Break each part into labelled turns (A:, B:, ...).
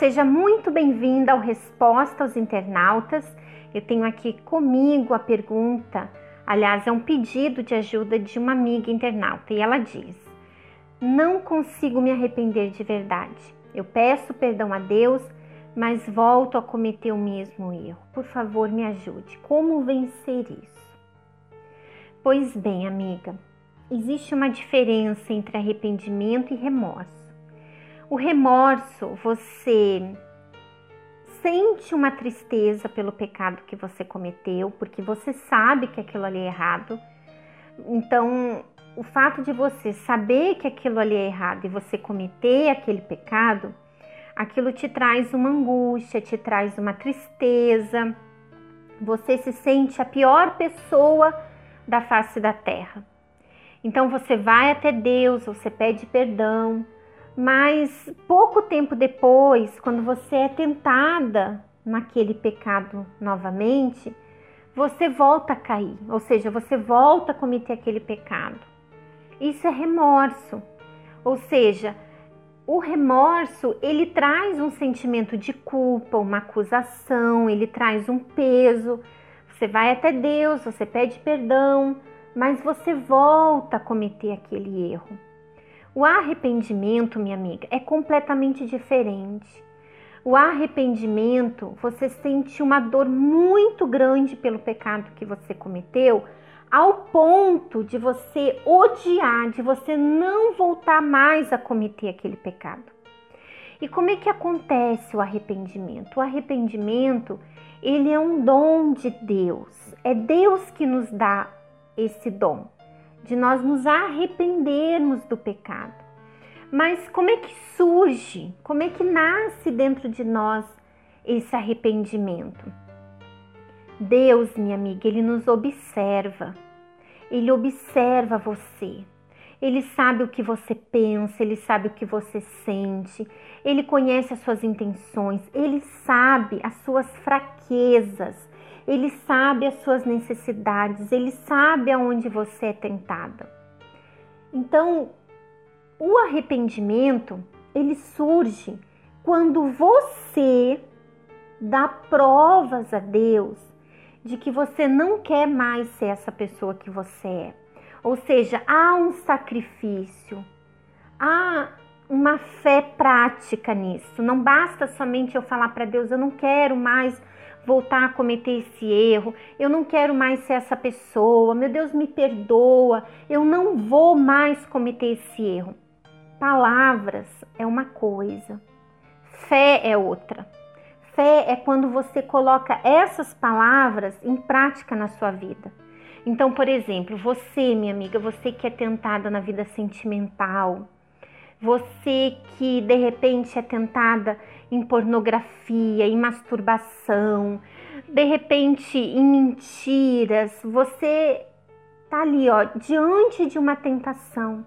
A: seja muito bem-vinda ao Resposta aos Internautas. Eu tenho aqui comigo a pergunta, aliás, é um pedido de ajuda de uma amiga internauta, e ela diz: Não consigo me arrepender de verdade. Eu peço perdão a Deus, mas volto a cometer o mesmo erro. Por favor, me ajude. Como vencer isso? Pois bem, amiga, existe uma diferença entre arrependimento e remorso. O remorso, você sente uma tristeza pelo pecado que você cometeu, porque você sabe que aquilo ali é errado. Então, o fato de você saber que aquilo ali é errado e você cometer aquele pecado, aquilo te traz uma angústia, te traz uma tristeza. Você se sente a pior pessoa da face da terra. Então você vai até Deus, você pede perdão, mas pouco tempo depois, quando você é tentada naquele pecado novamente, você volta a cair, ou seja, você volta a cometer aquele pecado. Isso é remorso. Ou seja, o remorso, ele traz um sentimento de culpa, uma acusação, ele traz um peso. Você vai até Deus, você pede perdão, mas você volta a cometer aquele erro. O arrependimento, minha amiga, é completamente diferente. O arrependimento, você sente uma dor muito grande pelo pecado que você cometeu, ao ponto de você odiar, de você não voltar mais a cometer aquele pecado. E como é que acontece o arrependimento? O arrependimento, ele é um dom de Deus. É Deus que nos dá esse dom de nós nos arrependermos do pecado. Mas como é que surge? Como é que nasce dentro de nós esse arrependimento? Deus, minha amiga, ele nos observa. Ele observa você. Ele sabe o que você pensa, ele sabe o que você sente, ele conhece as suas intenções, ele sabe as suas fraquezas, ele sabe as suas necessidades, ele sabe aonde você é tentada. Então, o arrependimento, ele surge quando você dá provas a Deus de que você não quer mais ser essa pessoa que você é. Ou seja, há um sacrifício, há uma fé prática nisso. Não basta somente eu falar para Deus, eu não quero mais voltar a cometer esse erro, eu não quero mais ser essa pessoa, meu Deus me perdoa, eu não vou mais cometer esse erro. Palavras é uma coisa, fé é outra. Fé é quando você coloca essas palavras em prática na sua vida. Então, por exemplo, você, minha amiga, você que é tentada na vida sentimental, você que de repente é tentada em pornografia, em masturbação, de repente em mentiras, você tá ali, ó, diante de uma tentação.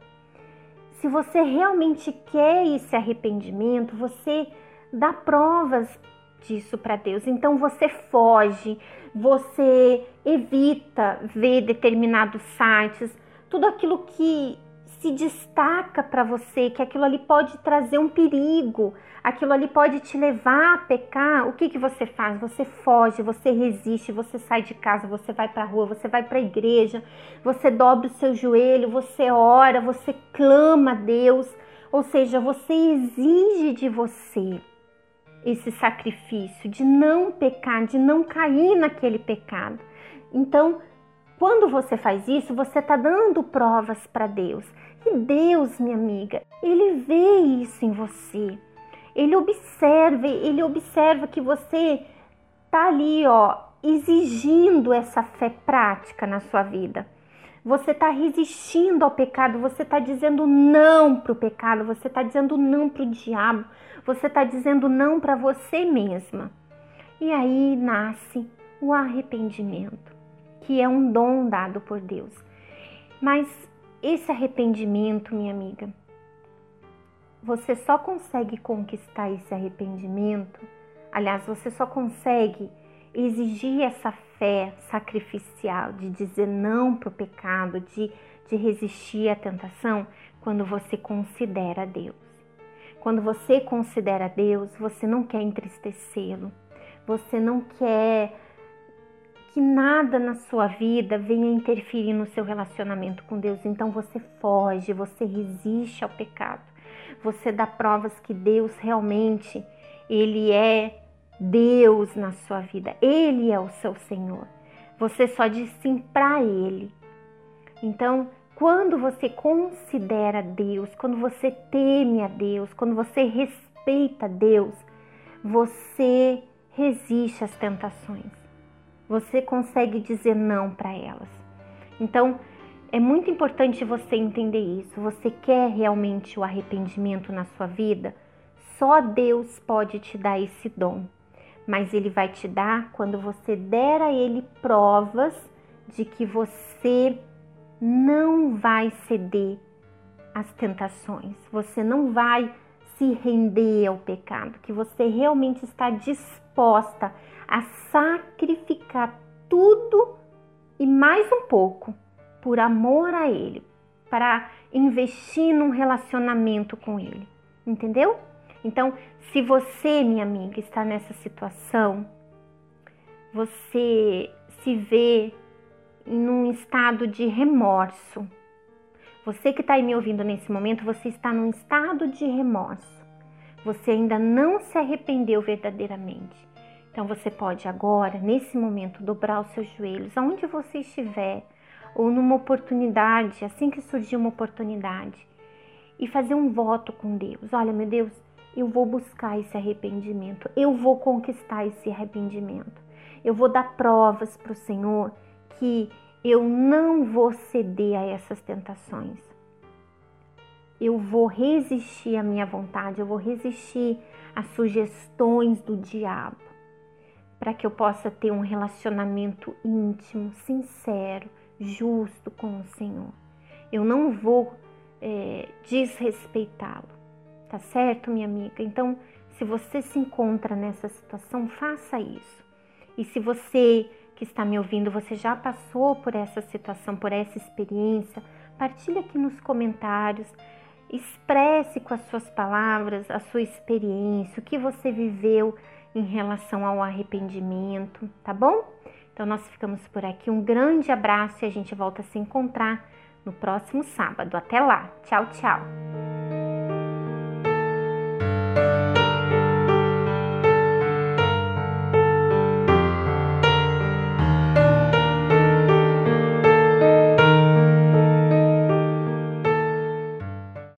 A: Se você realmente quer esse arrependimento, você dá provas disso para Deus. Então você foge, você evita ver determinados sites, tudo aquilo que se destaca para você, que aquilo ali pode trazer um perigo, aquilo ali pode te levar a pecar, o que, que você faz? Você foge, você resiste, você sai de casa, você vai para a rua, você vai para a igreja, você dobra o seu joelho, você ora, você clama a Deus, ou seja, você exige de você esse sacrifício de não pecar, de não cair naquele pecado. Então, quando você faz isso, você está dando provas para Deus. Deus, minha amiga, ele vê isso em você. Ele observa, ele observa que você tá ali, ó, exigindo essa fé prática na sua vida. Você está resistindo ao pecado, você está dizendo não para o pecado, você está dizendo não para o diabo, você está dizendo não para você mesma. E aí nasce o arrependimento, que é um dom dado por Deus. Mas esse arrependimento, minha amiga, você só consegue conquistar esse arrependimento, aliás, você só consegue exigir essa fé sacrificial de dizer não para o pecado, de, de resistir à tentação, quando você considera Deus. Quando você considera Deus, você não quer entristecê-lo, você não quer que nada na sua vida venha interferir no seu relacionamento com Deus. Então você foge, você resiste ao pecado. Você dá provas que Deus realmente ele é Deus na sua vida. Ele é o seu Senhor. Você só diz sim para ele. Então, quando você considera Deus, quando você teme a Deus, quando você respeita Deus, você resiste às tentações. Você consegue dizer não para elas. Então, é muito importante você entender isso. Você quer realmente o arrependimento na sua vida? Só Deus pode te dar esse dom. Mas ele vai te dar quando você der a ele provas de que você não vai ceder às tentações, você não vai se render ao pecado, que você realmente está disposta a sacrificar tudo e mais um pouco por amor a Ele, para investir num relacionamento com Ele, entendeu? Então, se você, minha amiga, está nessa situação, você se vê num estado de remorso. Você que está me ouvindo nesse momento, você está num estado de remorso. Você ainda não se arrependeu verdadeiramente. Então você pode agora, nesse momento, dobrar os seus joelhos, aonde você estiver, ou numa oportunidade, assim que surgir uma oportunidade, e fazer um voto com Deus. Olha, meu Deus, eu vou buscar esse arrependimento, eu vou conquistar esse arrependimento. Eu vou dar provas para o Senhor que eu não vou ceder a essas tentações. Eu vou resistir à minha vontade, eu vou resistir às sugestões do diabo, para que eu possa ter um relacionamento íntimo, sincero, justo com o Senhor. Eu não vou é, desrespeitá-lo, tá certo, minha amiga? Então, se você se encontra nessa situação, faça isso. E se você que está me ouvindo, você já passou por essa situação, por essa experiência, partilhe aqui nos comentários, expresse com as suas palavras a sua experiência, o que você viveu em relação ao arrependimento, tá bom? Então nós ficamos por aqui. Um grande abraço e a gente volta a se encontrar no próximo sábado. Até lá. Tchau, tchau.